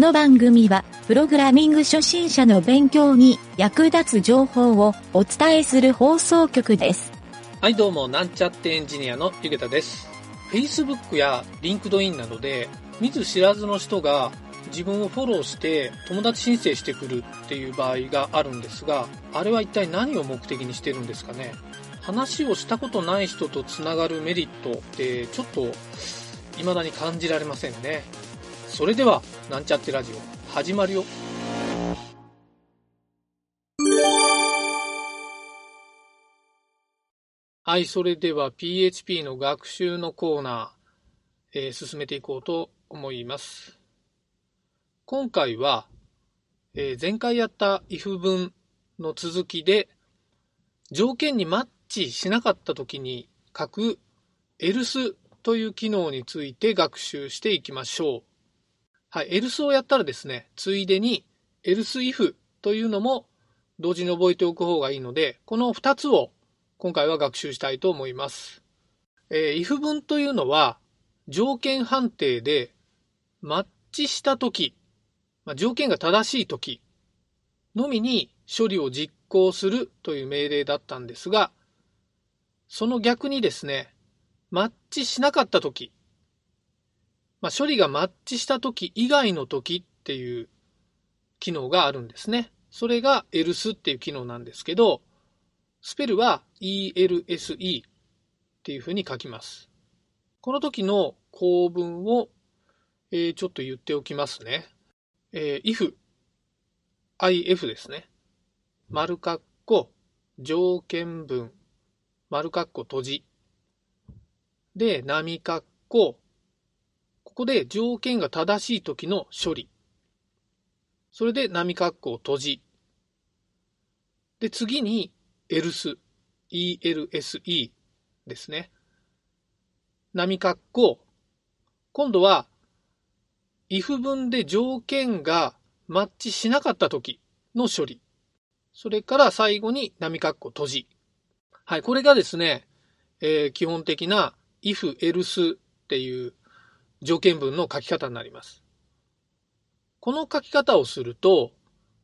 この番組は、プログラミング初心者の勉強に役立つ情報をお伝えする放送局です。はい、どうも、なんちゃってエンジニアのゆげたです。Facebook や LinkedIn などで、見ず知らずの人が自分をフォローして友達申請してくるっていう場合があるんですが、あれは一体何を目的にしてるんですかね？話をしたことない人とつながるメリットってちょっと未だに感じられませんね。それでは、なんちゃってラジオ、始まるよ。はい、それでは PHP の学習のコーナー、えー進めていこうと思います。今回は、えー前回やった if 文の続きで、条件にマッチしなかった時に書く else という機能について学習していきましょう。はい、else をやったらですね、ついでに else if というのも同時に覚えておく方がいいので、この2つを今回は学習したいと思います。えー if 文というのは条件判定でマッチしたとき、まあ、条件が正しいときのみに処理を実行するという命令だったんですが、その逆にですね、マッチしなかったとき、まあ、処理がマッチしたとき以外のときっていう機能があるんですね。それが else っていう機能なんですけど、スペルは ELSE っていうふうに書きます。この時の構文を、えーちょっと言っておきますね。えー if、if ですね。丸括弧、条件文、丸括弧閉じ。で、波括弧、ここで条件が正しい時の処理。それで波括弧を閉じ。で、次に else、ELSE ですね。波括弧。今度は、if 文で条件がマッチしなかった時の処理。それから最後に波括弧閉じ。はい、これがですね、えー基本的な if, else っていう条件文の書き方になります。この書き方をすると、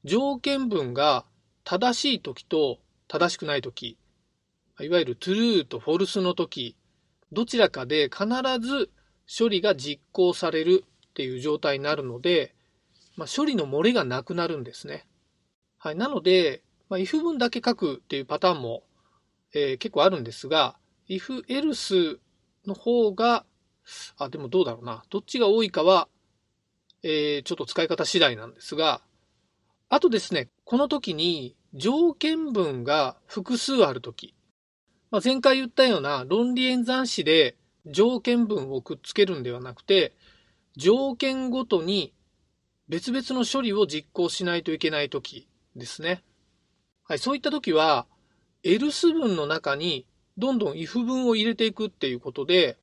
条件文が正しい時と正しくない時、いわゆる true と false の時、どちらかで必ず処理が実行されるっていう状態になるので、まあ、処理の漏れがなくなるんですね。はい。なので、まあ、if 文だけ書くっていうパターンも、えー結構あるんですが、if else の方が、あ、でもどうだろうな。どっちが多いかは、えーちょっと使い方次第なんですが、あとですね、この時に条件文が複数ある時、まあ、前回言ったような論理演算子で条件文をくっつけるんではなくて、条件ごとに別々の処理を実行しないといけない時ですね。はい、そういった時は、else 文の中にどんどん if 文を入れていくっていうことで、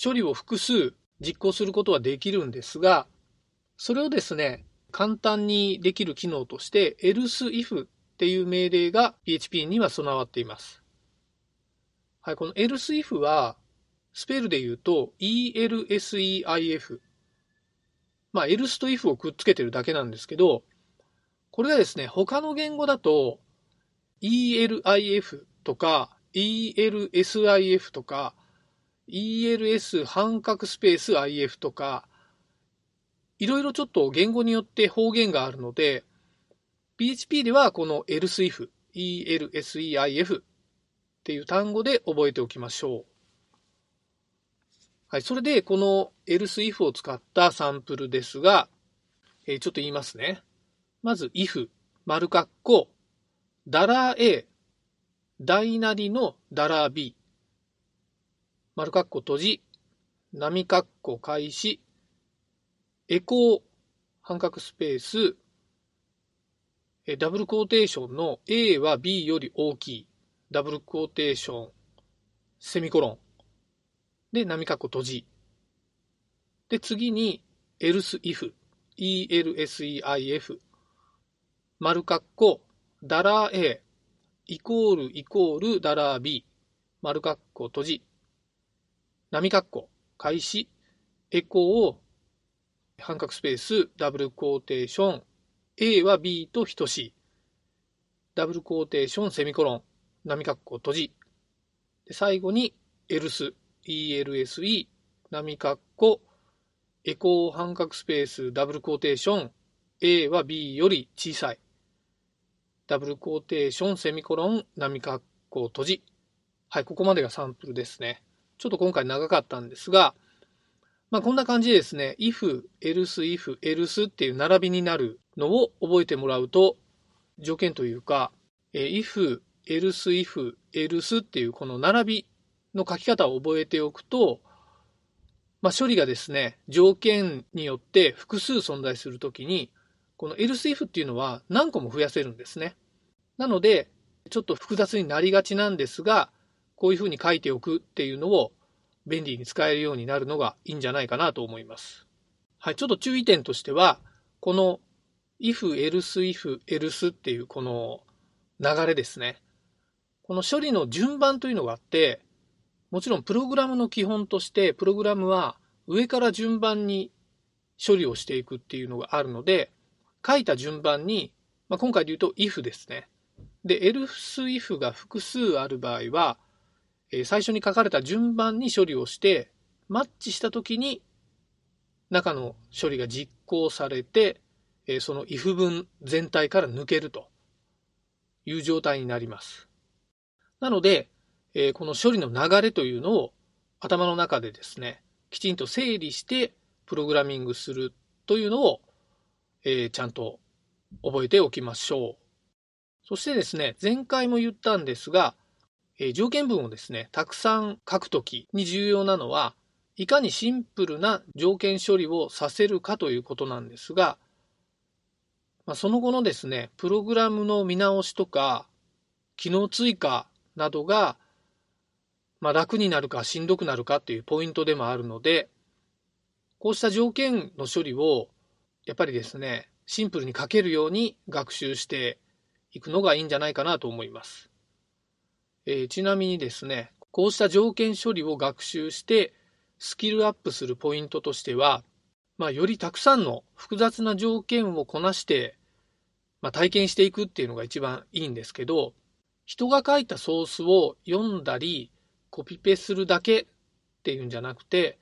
処理を複数実行することはできるんですが、それをですね、簡単にできる機能として else if っていう命令が PHP には備わっています。はい、この else if は、スペルで言うと elseif。まあ、else と if をくっつけてるだけなんですけど、これがですね、他の言語だと elif とか elsif とか els 半角スペース if とか、いろいろちょっと言語によって方言があるので、PHP ではこの elseif、elseif っていう単語で覚えておきましょう。はい、それでこの elseif を使ったサンプルですが、えーちょっと言いますね。まず if、丸括弧、ダラー A、大なりのダラー B、丸括弧閉じ、波括弧開始、エコー、半角スペース、ダブルクォーテーションの A は B より大きい、ダブルクォーテーション、セミコロン。で、波括弧閉じ。で、次に、else if、elseif、丸括弧、ダラー A、イコールイコールダラー B、丸括弧閉じ。波括弧、開始、エコーを半角スペース、ダブルクォーテーション、A は B と等しい。ダブルクォーテーション、セミコロン、波括弧閉じ。で最後に ELSELSE、波括弧、エコー半角スペース、ダブルクォーテーション、A は B より小さい。ダブルクォーテーション、セミコロン、波括弧閉じ。はい、ここまでがサンプルですね。ちょっと今回長かったんですが、まあこんな感じでですね、if, else, if, else っていう並びになるのを覚えてもらうと、条件というか、え if, else, if, else っていうこの並びの書き方を覚えておくと、まあ、処理がですね、条件によって複数存在するときに、この else if っていうのは何個も増やせるんですね。なので、ちょっと複雑になりがちなんですが、こういうふうに書いておくっていうのを便利に使えるようになるのがいいんじゃないかなと思います。はい、ちょっと注意点としては、この if, else, if, else っていうこの流れですね。この処理の順番というのがあって、もちろんプログラムの基本として、プログラムは上から順番に処理をしていくっていうのがあるので、書いた順番に、まあ、今回で言うと if ですね。で、else if が複数ある場合は、え最初に書かれた順番に処理をして、マッチしたときに中の処理が実行されて、えその if 文全体から抜けるという状態になります。なので、えこの処理の流れというのを頭の中でですね、きちんと整理してプログラミングするというのを、えちゃんと覚えておきましょう。そしてですね、前回も言ったんですが、え条件文をですね、たくさん書くときに重要なのは、いかにシンプルな条件処理をさせるかということなんですが、まあ、その後のですね、プログラムの見直しとか、機能追加などが、まあ、楽になるかしんどくなるかっていうポイントでもあるので、こうした条件の処理を、やっぱりですね、シンプルに書けるように学習していくのがいいんじゃないかなと思います。えー、ちなみにですね、こうした条件処理を学習してスキルアップするポイントとしては、まあ、よりたくさんの複雑な条件をこなして、まあ、体験していくっていうのが一番いいんですけど、人が書いたソースを読んだり、コピペするだけっていうんじゃなくて、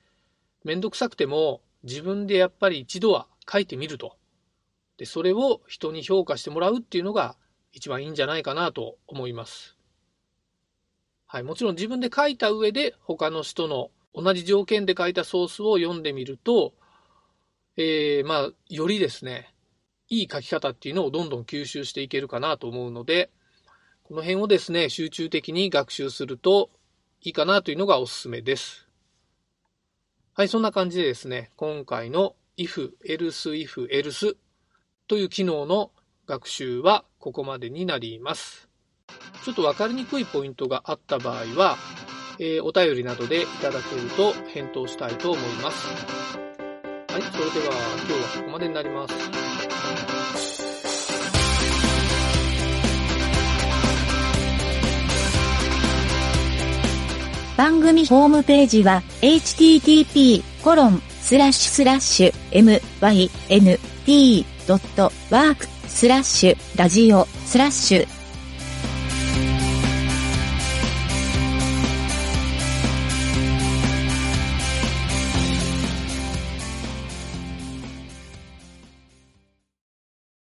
めんどくさくても自分でやっぱり一度は書いてみると。で、それを人に評価してもらうっていうのが一番いいんじゃないかなと思います。はい、もちろん自分で書いた上で他の人の同じ条件で書いたソースを読んでみると、えー、まあ、よりですね、いい書き方っていうのをどんどん吸収していけるかなと思うので、この辺をですね、集中的に学習するといいかなというのがおすすめです。はい、そんな感じでですね、今回の if, else, if, else という機能の学習はここまでになります。ちょっとわかりにくいポイントがあった場合は、えー、お便りなどでいただけると返答したいと思います。はい、それでは今日はここまでになります。番組ホームページは http://myn.t.work スラッシュラジオスラッシュ